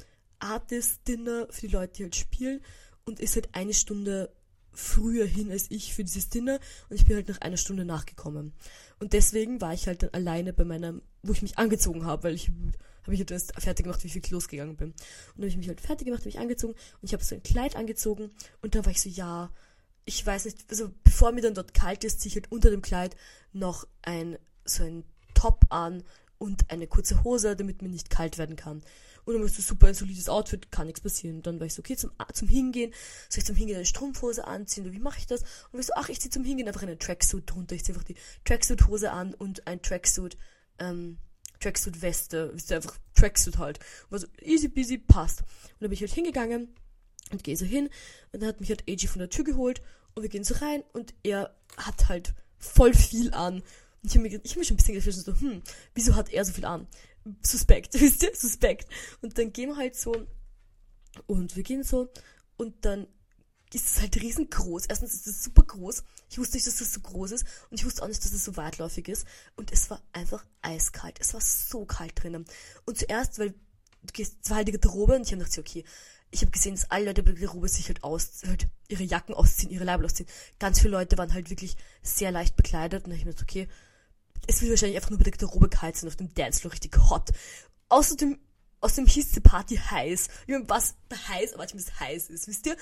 Artist-Dinner für die Leute, die halt spielen und ist halt eine Stunde früher hin als ich für dieses Dinner und ich bin halt nach einer Stunde nachgekommen. Und deswegen war ich halt dann alleine bei meinem, wo ich mich angezogen habe, weil ich habe ich halt erst fertig gemacht, wie ich wirklich losgegangen bin. Und dann habe ich mich halt fertig gemacht, mich angezogen und ich habe so ein Kleid angezogen und dann war ich so, ja, ich weiß nicht, also bevor mir dann dort kalt ist, ziehe ich halt unter dem Kleid noch ein, so ein Top an und eine kurze Hose, damit mir nicht kalt werden kann. Und dann war es super ein solides Outfit, kann nichts passieren. Und dann war ich so, okay, zum, zum Hingehen, soll ich zum Hingehen eine Strumpfhose anziehen oder wie mache ich das? Und ich so, ach, ich ziehe zum Hingehen einfach eine Tracksuit drunter. Ich ziehe einfach die Tracksuit-Hose an und ein Tracksuit, ähm, Tracksuit-Weste, ist einfach Tracksuit halt. Und war so easy peasy, passt. Und dann bin ich halt hingegangen und gehe so hin und dann hat mich halt AG von der Tür geholt und wir gehen so rein und er hat halt voll viel an. Und ich habe mir, hab mir schon ein bisschen gefischt so, hm, wieso hat er so viel an? Suspekt, wisst ihr? Suspekt. Und dann gehen wir halt so und wir gehen so und dann ist es halt riesengroß. Erstens ist es super groß. Ich wusste nicht, dass das so groß ist. Und ich wusste auch nicht, dass es so weitläufig ist. Und es war einfach eiskalt. Es war so kalt drinnen. Und zuerst, weil du gehst, es war halt die Garderobe und ich habe gedacht, okay, ich habe gesehen, dass alle Leute bei der Garderobe sich halt aus, halt ihre Jacken ausziehen, ihre Leibel ausziehen. Ganz viele Leute waren halt wirklich sehr leicht bekleidet. Und dann habe ich mir gedacht, okay, es wird wahrscheinlich einfach nur bei der Garderobe kalt sein, auf dem Dancefloor richtig hot. Außerdem, außerdem hieß die Party heiß. Ich meine, was heiß, aber es heiß ist, wisst ihr?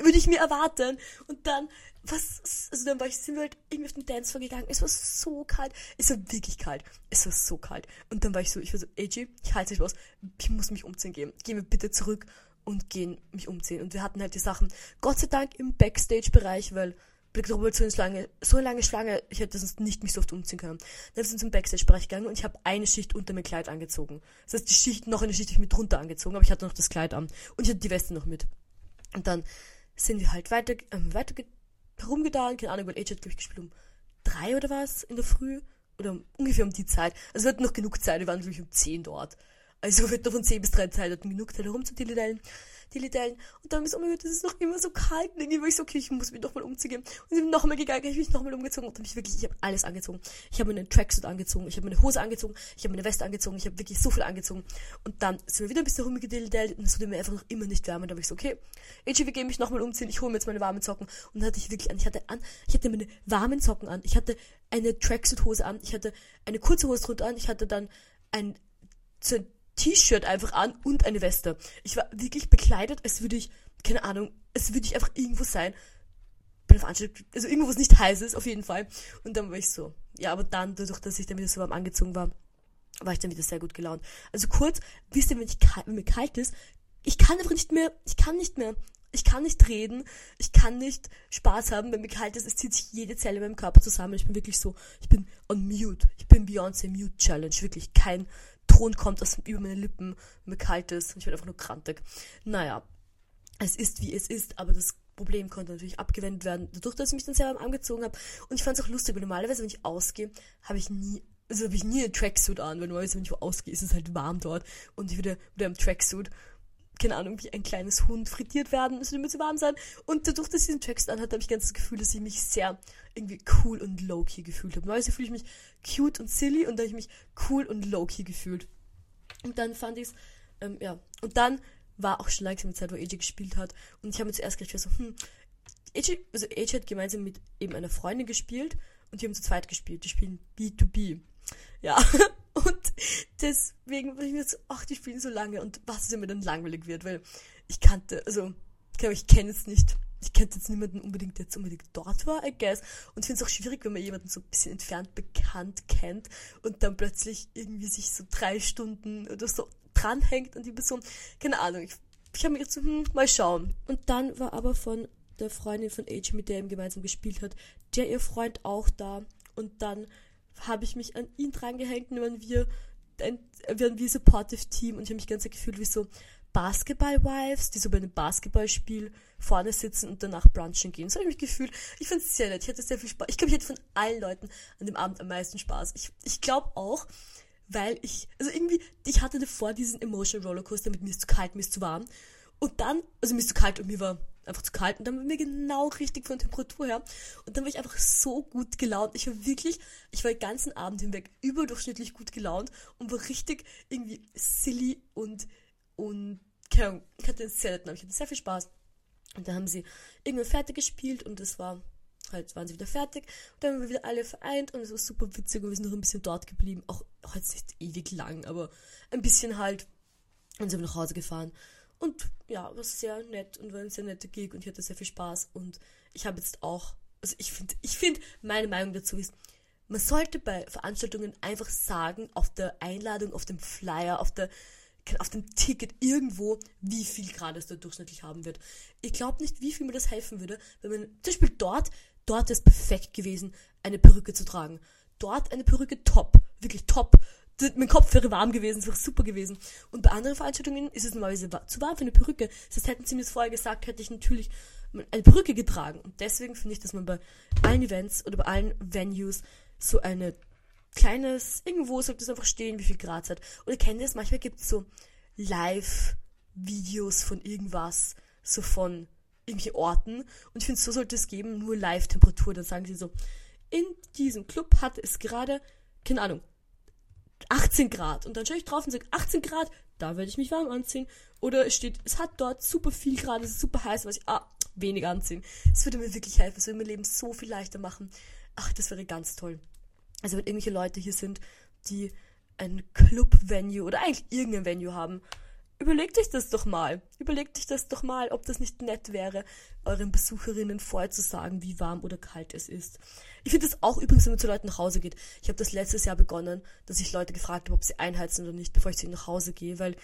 Würde ich mir erwarten. Und dann, was, also dann war ich, sind wir halt irgendwie auf den Dancefloor gegangen. Es war so kalt. Es war wirklich kalt. Es war so kalt. Und dann war ich so, ich war so, AJ, ich halte nicht aus. Ich muss mich umziehen gehen. Gehen wir bitte zurück und gehen mich umziehen. Und wir hatten halt die Sachen, Gott sei Dank im Backstage-Bereich, weil Black Robert so eine Schlange, so eine lange Schlange, ich hätte sonst nicht mich so oft umziehen können. Dann sind wir zum Backstage-Bereich gegangen und ich habe eine Schicht unter mein Kleid angezogen. Das heißt, die Schicht, noch eine Schicht ich mit drunter angezogen, aber ich hatte noch das Kleid an. Und ich hatte die Weste noch mit. Und dann sind wir halt weiter, ähm, weiter herumgetan, keine Ahnung, weil Age hat, glaube ich, gespielt um drei oder was in der Früh. Oder ungefähr um die Zeit. Also wir hatten noch genug Zeit, wir waren wirklich um zehn dort. Also wird noch von 10 bis 3 Zeit, hatten genug Zeit herumzudillidellen. Dillidellen. Und dann ist, oh mein Gott, das ist noch immer so kalt. Und irgendwie war ich so, okay, ich muss mich nochmal umziehen. Und ich bin nochmal gegangen, ich habe mich nochmal umgezogen. Und dann ich wirklich, ich habe alles angezogen. Ich habe meine Tracksuit angezogen, ich habe meine Hose angezogen, ich habe meine Weste angezogen, ich habe wirklich so viel angezogen. Und dann sind wir wieder ein bisschen rumgedillidellt und es wurde mir einfach noch immer nicht wärmer. Und dann war ich so, okay, AJ, wir gehen mich nochmal umziehen, ich hole mir jetzt meine warmen Socken. Und dann hatte ich wirklich an, ich hatte an, ich hatte meine warmen Socken an, ich hatte eine Tracksuit-Hose an, ich hatte eine kurze Hose drunter an, ich hatte dann ein, so ein T-Shirt einfach an und eine Weste. Ich war wirklich bekleidet, als würde ich, keine Ahnung, als würde ich einfach irgendwo sein. Bei einer also irgendwo, wo es nicht heiß ist, auf jeden Fall. Und dann war ich so. Ja, aber dann, dadurch, dass ich dann wieder so warm angezogen war, war ich dann wieder sehr gut gelaunt. Also kurz, wisst ihr, wenn, ich wenn mir kalt ist, ich kann einfach nicht mehr, ich kann nicht mehr, ich kann nicht reden, ich kann nicht Spaß haben, wenn mir kalt ist, es zieht sich jede Zelle in meinem Körper zusammen. Ich bin wirklich so, ich bin on mute. Ich bin Beyoncé Mute Challenge, wirklich kein Ton kommt aus über meine Lippen, mir kalt ist und ich werde einfach nur krantig. Naja, es ist wie es ist, aber das Problem konnte natürlich abgewendet werden, dadurch, dass ich mich dann selber angezogen habe. Und ich fand es auch lustig, weil normalerweise, wenn ich ausgehe, habe ich nie, also habe ich nie einen Tracksuit an, weil normalerweise, wenn ich ausgehe, ist es halt warm dort und ich wieder, wieder im Tracksuit keine Ahnung, wie ein kleines Hund frittiert werden, es wird immer zu warm sein. Und dadurch, dass ich diesen Text anhat, habe ich ganz das Gefühl, dass ich mich sehr irgendwie cool und low-key gefühlt habe. Normalerweise fühle ich mich cute und silly und da habe ich mich cool und low-key gefühlt. Und dann fand ich es, ähm, ja. Und dann war auch schon langsam die Zeit, wo AJ gespielt hat. Und ich habe mir zuerst gedacht, so, hm, AJ, also AJ hat gemeinsam mit eben einer Freundin gespielt und die haben zu zweit gespielt. Die spielen B2B. Ja, und deswegen war ich mir so, ach, die spielen so lange und was ist mir dann langweilig wird, weil ich kannte, also, ich glaube, ich kenne es nicht. Ich kenne jetzt niemanden unbedingt, der jetzt unbedingt dort war, I guess. Und finde es auch schwierig, wenn man jemanden so ein bisschen entfernt bekannt kennt und dann plötzlich irgendwie sich so drei Stunden oder so dranhängt an die Person. Keine Ahnung, ich, ich habe mir gedacht, so, hm, mal schauen. Und dann war aber von der Freundin von AJ, mit der er gemeinsam gespielt hat, der ihr Freund auch da. Und dann habe ich mich an ihn drangehängt und waren wir, ein, waren wir Supportive Team und ich habe mich ganz gefühlt wie so Basketball-Wives, die so bei einem Basketballspiel vorne sitzen und danach brunchen gehen. So habe ich mich gefühlt. Ich finde es sehr nett. Ich hatte sehr viel Spaß. Ich glaube, ich hatte von allen Leuten an dem Abend am meisten Spaß. Ich, ich glaube auch, weil ich, also irgendwie, ich hatte davor diesen Emotion Rollercoaster mit mir ist zu kalt, mir ist zu warm. Und dann, also mir ist zu kalt und mir war einfach zu kalt und dann war mir genau richtig von Temperatur her. Und dann war ich einfach so gut gelaunt. Ich war wirklich, ich war den ganzen Abend hinweg überdurchschnittlich gut gelaunt und war richtig irgendwie silly und, und, keine Ahnung, ich hatte sehr netten Abend. Ich hatte sehr viel Spaß. Und dann haben sie irgendwann fertig gespielt und es war halt waren sie wieder fertig. Und dann haben wir wieder alle vereint und es war super witzig und wir sind noch ein bisschen dort geblieben. Auch heute nicht ewig lang, aber ein bisschen halt. Und sind wir nach Hause gefahren. Und ja, war sehr nett und war ein sehr netter Gig und ich hatte sehr viel Spaß. Und ich habe jetzt auch, also ich finde, ich finde, meine Meinung dazu ist, man sollte bei Veranstaltungen einfach sagen, auf der Einladung, auf dem Flyer, auf der auf dem Ticket irgendwo, wie viel Grad es da durchschnittlich haben wird. Ich glaube nicht, wie viel mir das helfen würde, wenn man zum Beispiel dort, dort ist perfekt gewesen, eine Perücke zu tragen. Dort eine Perücke top, wirklich top mein Kopf wäre warm gewesen, es wäre super gewesen. Und bei anderen Veranstaltungen ist es normalerweise zu warm für eine Perücke. Das hätten sie mir das vorher gesagt, hätte ich natürlich eine Perücke getragen. Und deswegen finde ich, dass man bei allen Events oder bei allen Venues so eine kleines, irgendwo sollte es einfach stehen, wie viel Grad es hat. Oder kennt ihr es? Manchmal gibt es so Live-Videos von irgendwas, so von irgendwelchen Orten. Und ich finde, so sollte es geben, nur Live-Temperatur. Dann sagen sie so, in diesem Club hatte es gerade, keine Ahnung, 18 Grad. Und dann schaue ich drauf und sage, 18 Grad, da werde ich mich warm anziehen. Oder es steht, es hat dort super viel Grad, es ist super heiß, was ich, ah, wenig anziehen. Das würde mir wirklich helfen, es würde mein Leben so viel leichter machen. Ach, das wäre ganz toll. Also wenn irgendwelche Leute hier sind, die ein Club-Venue oder eigentlich irgendein Venue haben, Überlegt euch das doch mal. Überlegt euch das doch mal, ob das nicht nett wäre, euren Besucherinnen vorher zu sagen, wie warm oder kalt es ist. Ich finde das auch übrigens, wenn man zu Leuten nach Hause geht. Ich habe das letztes Jahr begonnen, dass ich Leute gefragt habe, ob sie einheizen oder nicht, bevor ich zu ihnen nach Hause gehe, weil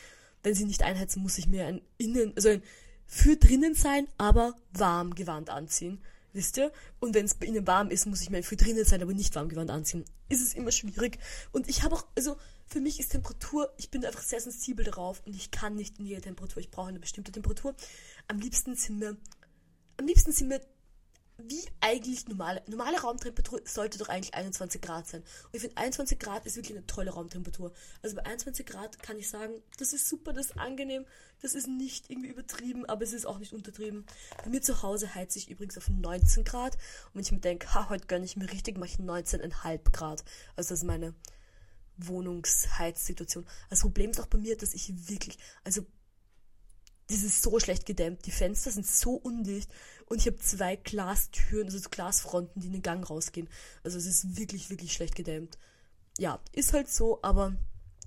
wenn sie nicht einheizen, muss ich mir ein innen, also ein für drinnen sein, aber warm Gewand anziehen. Wisst ihr? Und wenn es bei ihnen warm ist, muss ich mir ein für drinnen sein, aber nicht warm Gewand anziehen. Ist es immer schwierig. Und ich habe auch, also für mich ist Temperatur, ich bin einfach sehr sensibel darauf und ich kann nicht in jeder Temperatur, ich brauche eine bestimmte Temperatur. Am liebsten sind wir, am liebsten sind wir wie eigentlich normale, normale Raumtemperatur sollte doch eigentlich 21 Grad sein. Und ich finde 21 Grad ist wirklich eine tolle Raumtemperatur. Also bei 21 Grad kann ich sagen, das ist super, das ist angenehm, das ist nicht irgendwie übertrieben, aber es ist auch nicht untertrieben. Bei mir zu Hause heizt ich übrigens auf 19 Grad und wenn ich mir denke, ha, heute gönne ich mir richtig, mache ich 19,5 Grad. Also das ist meine Wohnungsheizsituation. Das Problem ist auch bei mir, dass ich wirklich, also das ist so schlecht gedämmt. Die Fenster sind so undicht und ich habe zwei Glastüren, also Glasfronten, die in den Gang rausgehen. Also es ist wirklich, wirklich schlecht gedämmt. Ja, ist halt so, aber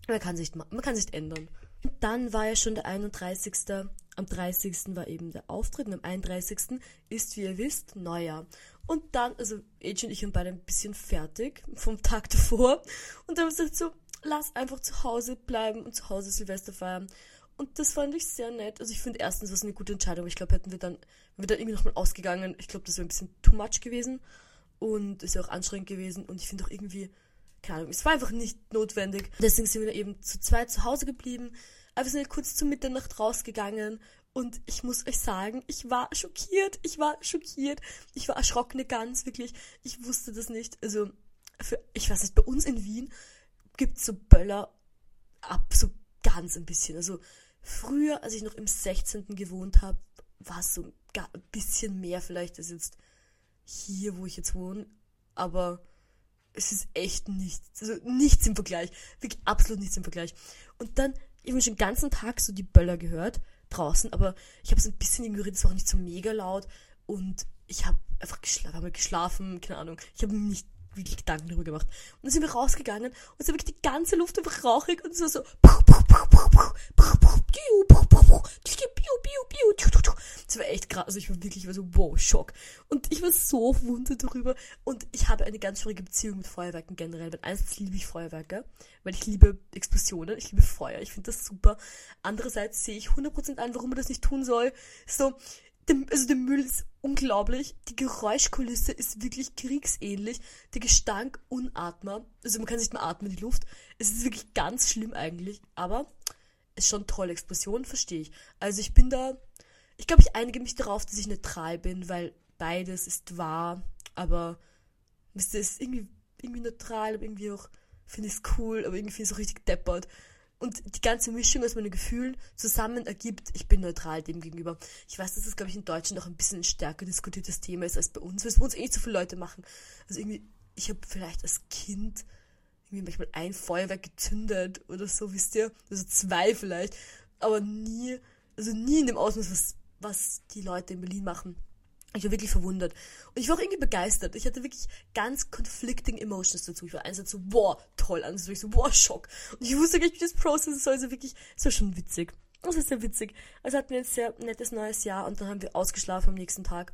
man kann sich, man kann sich ändern. Und dann war ja schon der 31. Am 30. war eben der Auftritt und am 31. ist, wie ihr wisst, Neujahr. Und dann, also Age und ich sind beide ein bisschen fertig vom Tag davor. Und dann haben wir gesagt so, lass einfach zu Hause bleiben und zu Hause Silvester feiern. Und das fand ich sehr nett. Also ich finde erstens, ist eine gute Entscheidung. Ich glaube, hätten wir dann, wenn wir dann irgendwie nochmal ausgegangen, ich glaube, das wäre ein bisschen too much gewesen. Und es wäre auch anstrengend gewesen. Und ich finde auch irgendwie, keine Ahnung, es war einfach nicht notwendig. Deswegen sind wir eben zu zweit zu Hause geblieben. Aber wir sind kurz zur Mitternacht rausgegangen und ich muss euch sagen, ich war schockiert. Ich war schockiert. Ich war erschrockene ganz, wirklich. Ich wusste das nicht. Also, für, ich weiß nicht, bei uns in Wien gibt es so Böller ab, so ganz ein bisschen. Also, früher, als ich noch im 16. gewohnt habe, war es so ein bisschen mehr vielleicht als jetzt hier, wo ich jetzt wohne. Aber es ist echt nichts. Also nichts im Vergleich. Wirklich absolut nichts im Vergleich. Und dann, ich habe schon den ganzen Tag so die Böller gehört draußen, aber ich habe so ein bisschen ignoriert, es war auch nicht so mega laut und ich habe einfach geschlafen, geschlafen, keine Ahnung. Ich habe nicht wirklich Gedanken darüber gemacht. Und dann sind wir rausgegangen und es war wirklich die ganze Luft einfach rauchig und so so. Das war echt krass. Also ich war wirklich, ich war so, wow, Schock. Und ich war so verwundert darüber. Und ich habe eine ganz schwierige Beziehung mit Feuerwerken generell. Weil einerseits liebe ich Feuerwerke, weil ich liebe Explosionen, ich liebe Feuer, ich finde das super. Andererseits sehe ich 100% ein, warum man das nicht tun soll. So, also der Müll ist unglaublich. Die Geräuschkulisse ist wirklich kriegsähnlich. Der Gestank unatmbar. Also man kann nicht mehr atmen, die Luft. Es ist wirklich ganz schlimm eigentlich. Aber ist schon tolle Explosion, verstehe ich. Also ich bin da, ich glaube, ich einige mich darauf, dass ich neutral bin, weil beides ist wahr. Aber es ist irgendwie, irgendwie neutral, aber irgendwie auch finde ich es cool, aber irgendwie finde es richtig deppert und die ganze Mischung aus meinen Gefühlen zusammen ergibt, ich bin neutral dem gegenüber. Ich weiß, dass das, glaube ich, in Deutschland auch ein bisschen stärker diskutiertes Thema ist als bei uns, weil es bei uns eh nicht so viele Leute machen. Also irgendwie, ich habe vielleicht als Kind irgendwie manchmal ein Feuerwerk gezündet oder so, wisst ihr? Also zwei vielleicht, aber nie, also nie in dem Ausmaß, was, was die Leute in Berlin machen. Ich war wirklich verwundert. Und ich war auch irgendwie begeistert. Ich hatte wirklich ganz conflicting Emotions dazu. Ich war einerseits so, boah, toll, andererseits so, boah, Schock. Und ich wusste gar nicht, wie das processen soll. Also wirklich, es war schon witzig. Das ist sehr witzig. Also hatten wir ein sehr nettes neues Jahr und dann haben wir ausgeschlafen am nächsten Tag.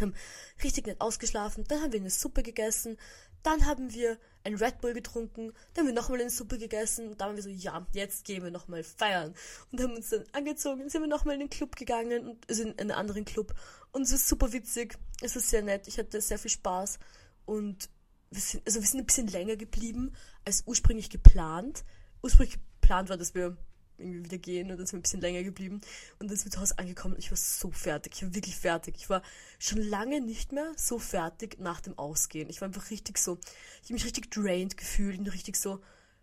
Haben richtig nett ausgeschlafen. Dann haben wir eine Suppe gegessen. Dann haben wir ein Red Bull getrunken, dann haben wir nochmal eine Suppe gegessen und dann waren wir so, ja, jetzt gehen wir nochmal feiern. Und haben uns dann angezogen, sind wir nochmal in den Club gegangen, und, also in einen anderen Club. Und es ist super witzig, es ist sehr nett, ich hatte sehr viel Spaß und wir sind, also wir sind ein bisschen länger geblieben als ursprünglich geplant. Ursprünglich geplant war, dass wir irgendwie wieder gehen und dann sind wir ein bisschen länger geblieben und dann sind wir zu Hause angekommen und ich war so fertig. Ich war wirklich fertig. Ich war schon lange nicht mehr so fertig nach dem Ausgehen. Ich war einfach richtig so, ich habe mich richtig drained gefühlt und richtig so,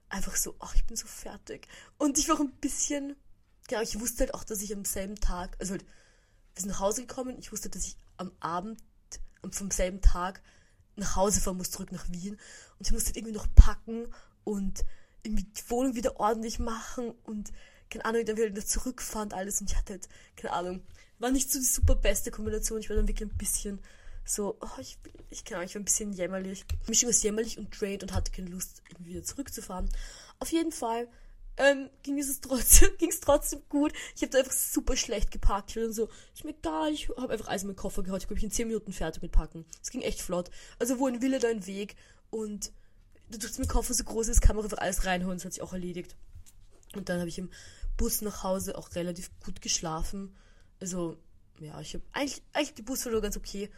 einfach so, ach, ich bin so fertig. Und ich war auch ein bisschen, ja, ich wusste halt auch, dass ich am selben Tag, also halt, wir sind nach Hause gekommen, ich wusste, dass ich am Abend, vom selben Tag nach Hause fahren muss, zurück nach Wien und ich musste halt irgendwie noch packen und irgendwie die Wohnung wieder ordentlich machen und keine Ahnung, dann wieder zurückfahren und alles und ich hatte halt, keine Ahnung, war nicht so die super beste Kombination. Ich war dann wirklich ein bisschen so, oh, ich, ich keine Ahnung, ich war ein bisschen jämmerlich. Mischung aus jämmerlich und drained und hatte keine Lust, irgendwie wieder zurückzufahren. Auf jeden Fall ähm, ging es trotzdem, ging es trotzdem gut. Ich habe da einfach super schlecht geparkt. Ich war dann so, ist mir egal, ich habe einfach alles in meinen Koffer gehauen. Ich glaube, ich in 10 Minuten fertig mit Packen. Es ging echt flott. Also wo ein Wille, da ein Weg und dadurch, dass mein Koffer so groß ist, kann man einfach alles reinholen. Das hat sich auch erledigt. Und dann habe ich im Bus nach Hause auch relativ gut geschlafen. Also, ja, ich habe eigentlich, eigentlich die Busfahrt ganz okay.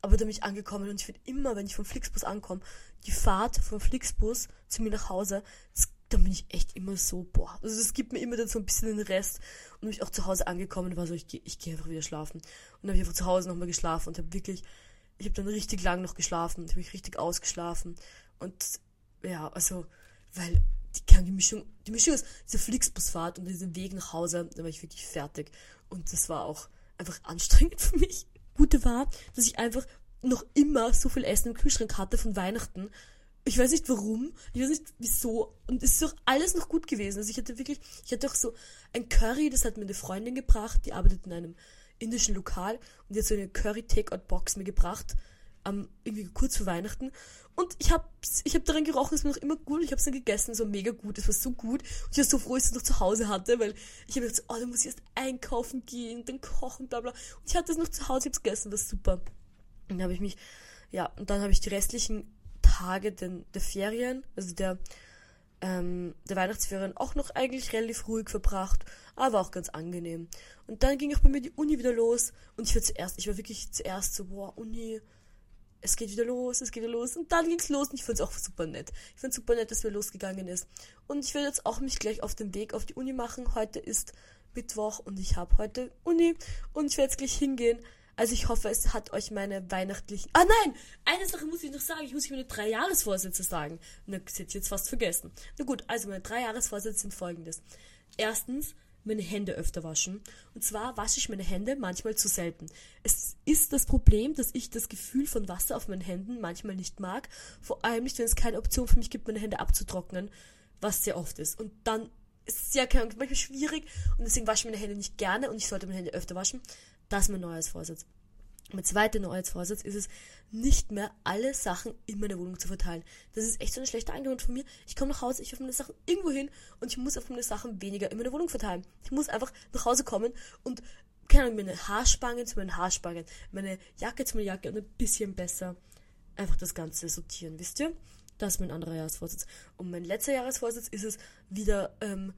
Aber da bin ich angekommen und ich finde immer, wenn ich vom Flixbus ankomme, die Fahrt vom Flixbus zu mir nach Hause, das, da bin ich echt immer so, boah. Also das gibt mir immer dann so ein bisschen den Rest. Und bin ich auch zu Hause angekommen und war so, ich gehe ich geh einfach wieder schlafen. Und dann habe ich einfach zu Hause nochmal geschlafen und habe wirklich, ich habe dann richtig lang noch geschlafen, habe ich richtig ausgeschlafen. Und ja, also, weil die, die Mischung, die Mischung aus dieser Flixbusfahrt und diesem Weg nach Hause, da war ich wirklich fertig. Und das war auch einfach anstrengend für mich. Gute war, dass ich einfach noch immer so viel Essen im Kühlschrank hatte von Weihnachten. Ich weiß nicht warum, ich weiß nicht wieso. Und es ist auch alles noch gut gewesen. Also ich hatte wirklich, ich hatte auch so ein Curry, das hat mir eine Freundin gebracht, die arbeitet in einem indischen Lokal und die hat so eine Curry-Takeout-Box mir gebracht, ähm, irgendwie kurz vor Weihnachten. Und ich habe ich hab daran gerochen, es war noch immer gut. Ich habe es dann gegessen, es war mega gut, es war so gut. Und ich war so froh, dass ich es noch zu Hause hatte, weil ich habe jetzt, oh, dann muss ich erst einkaufen gehen, dann kochen, bla bla. Und ich hatte es noch zu Hause, ich habe es gegessen, das war super. Und dann habe ich mich, ja, und dann habe ich die restlichen Tage den, der Ferien, also der, ähm, der Weihnachtsferien auch noch eigentlich relativ ruhig verbracht, aber auch ganz angenehm. Und dann ging auch bei mir die Uni wieder los und ich war zuerst, ich war wirklich zuerst so, boah, Uni, es geht wieder los, es geht wieder los. Und dann ging's los und ich fand's auch super nett. Ich fand's super nett, dass wir losgegangen ist. Und ich werde jetzt auch mich gleich auf den Weg auf die Uni machen. Heute ist Mittwoch und ich habe heute Uni und ich werde jetzt gleich hingehen. Also ich hoffe, es hat euch meine weihnachtlichen... Ah nein! Eine Sache muss ich noch sagen. Ich muss meine drei Jahresvorsätze sagen. Na, das hätte ich jetzt fast vergessen. Na gut, also meine drei Jahresvorsätze sind folgendes. Erstens, meine Hände öfter waschen. Und zwar wasche ich meine Hände manchmal zu selten. Es ist das Problem, dass ich das Gefühl von Wasser auf meinen Händen manchmal nicht mag. Vor allem nicht, wenn es keine Option für mich gibt, meine Hände abzutrocknen, was sehr oft ist. Und dann ist es ja manchmal schwierig und deswegen wasche ich meine Hände nicht gerne und ich sollte meine Hände öfter waschen. Das ist mein neues Vorsatz. Mein zweiter Neujahrsvorsatz ist es, nicht mehr alle Sachen in meiner Wohnung zu verteilen. Das ist echt so eine schlechte Angewohnheit von mir. Ich komme nach Hause, ich habe meine Sachen irgendwo hin und ich muss auf meine Sachen weniger in meiner Wohnung verteilen. Ich muss einfach nach Hause kommen und keine Ahnung, meine Haarspangen zu meinen Haarspangen, meine Jacke zu meiner Jacke und ein bisschen besser einfach das Ganze sortieren, wisst ihr? Das ist mein anderer Jahresvorsatz. Und mein letzter Jahresvorsatz ist es, wieder ähm,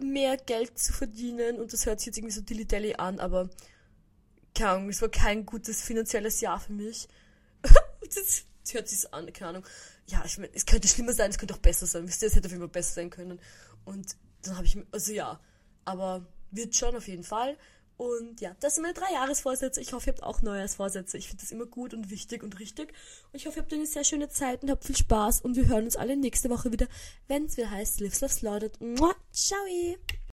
mehr Geld zu verdienen. Und das hört sich jetzt irgendwie so dilly an, aber keine Ahnung, es war kein gutes finanzielles Jahr für mich. das, hört sich an, keine Ahnung. Ja, ich meine, es könnte schlimmer sein, es könnte auch besser sein. Wisst ihr, es hätte auf jeden Fall besser sein können. Und dann habe ich, also ja, aber wird schon auf jeden Fall. Und ja, das sind meine drei Jahresvorsätze. Ich hoffe, ihr habt auch Neujahrsvorsätze. Ich finde das immer gut und wichtig und richtig. Und ich hoffe, ihr habt eine sehr schöne Zeit und habt viel Spaß. Und wir hören uns alle nächste Woche wieder, wenn es wieder heißt Lives Love Slaughtered. Ciao!